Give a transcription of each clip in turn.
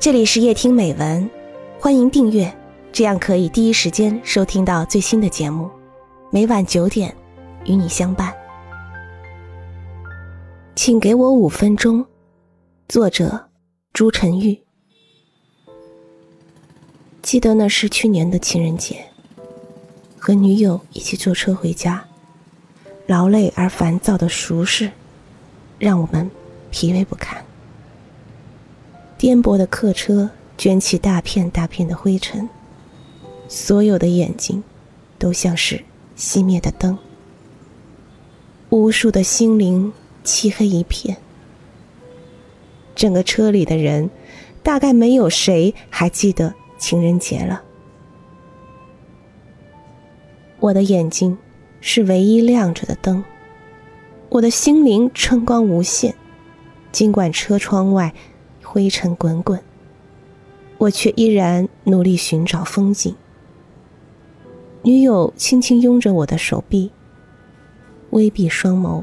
这里是夜听美文，欢迎订阅，这样可以第一时间收听到最新的节目。每晚九点，与你相伴。请给我五分钟。作者：朱晨玉。记得那是去年的情人节，和女友一起坐车回家，劳累而烦躁的熟事，让我们疲惫不堪。颠簸的客车卷起大片大片的灰尘，所有的眼睛都像是熄灭的灯，无数的心灵漆黑一片。整个车里的人，大概没有谁还记得情人节了。我的眼睛是唯一亮着的灯，我的心灵春光无限，尽管车窗外。灰尘滚滚，我却依然努力寻找风景。女友轻轻拥着我的手臂，微闭双眸。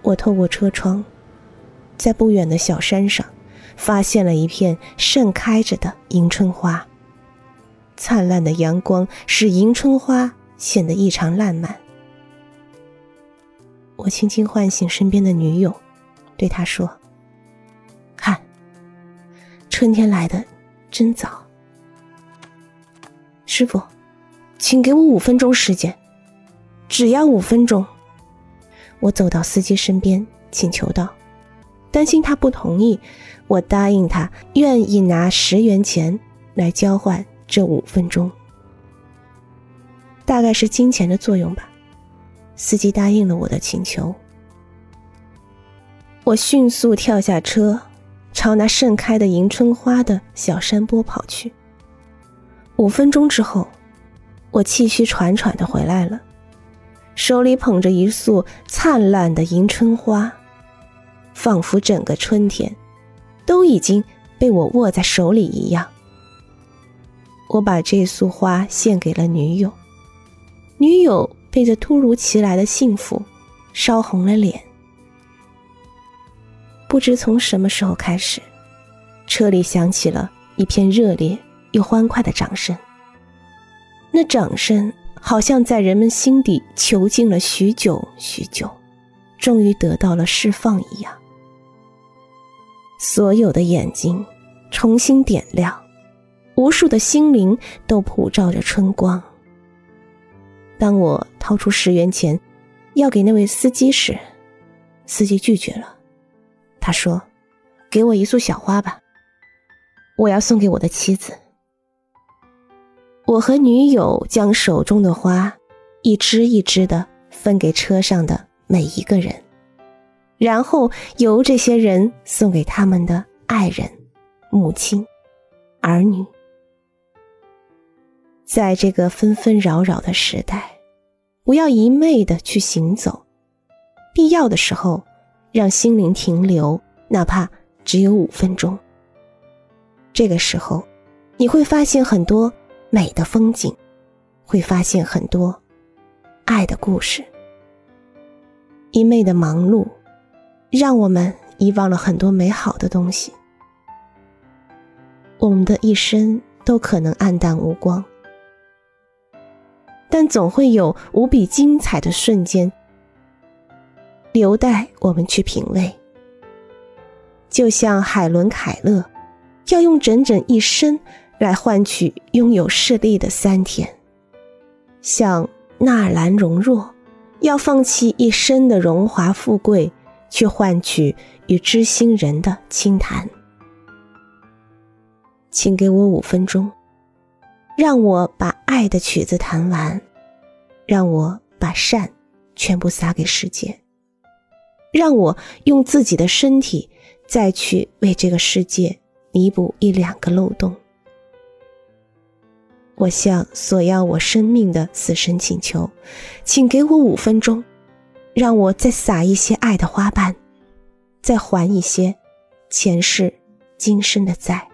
我透过车窗，在不远的小山上，发现了一片盛开着的迎春花。灿烂的阳光使迎春花显得异常烂漫。我轻轻唤醒身边的女友，对她说。春天来的真早，师傅，请给我五分钟时间，只要五分钟。我走到司机身边，请求道：“担心他不同意，我答应他，愿意拿十元钱来交换这五分钟。大概是金钱的作用吧。”司机答应了我的请求，我迅速跳下车。朝那盛开的迎春花的小山坡跑去。五分钟之后，我气虚喘喘的回来了，手里捧着一束灿烂的迎春花，仿佛整个春天都已经被我握在手里一样。我把这束花献给了女友，女友被这突如其来的幸福烧红了脸。不知从什么时候开始，车里响起了一片热烈又欢快的掌声。那掌声好像在人们心底囚禁了许久许久，终于得到了释放一样。所有的眼睛重新点亮，无数的心灵都普照着春光。当我掏出十元钱要给那位司机时，司机拒绝了。他说：“给我一束小花吧，我要送给我的妻子。”我和女友将手中的花一支一支的分给车上的每一个人，然后由这些人送给他们的爱人、母亲、儿女。在这个纷纷扰扰的时代，不要一昧的去行走，必要的时候。让心灵停留，哪怕只有五分钟。这个时候，你会发现很多美的风景，会发现很多爱的故事。一昧的忙碌，让我们遗忘了很多美好的东西。我们的一生都可能黯淡无光，但总会有无比精彩的瞬间。留待我们去品味。就像海伦·凯勒，要用整整一生来换取拥有视力的三天；像纳兰·容若，要放弃一生的荣华富贵，去换取与知心人的轻谈。请给我五分钟，让我把爱的曲子弹完，让我把善全部撒给世界。让我用自己的身体，再去为这个世界弥补一两个漏洞。我向索要我生命的死神请求，请给我五分钟，让我再撒一些爱的花瓣，再还一些前世今生的债。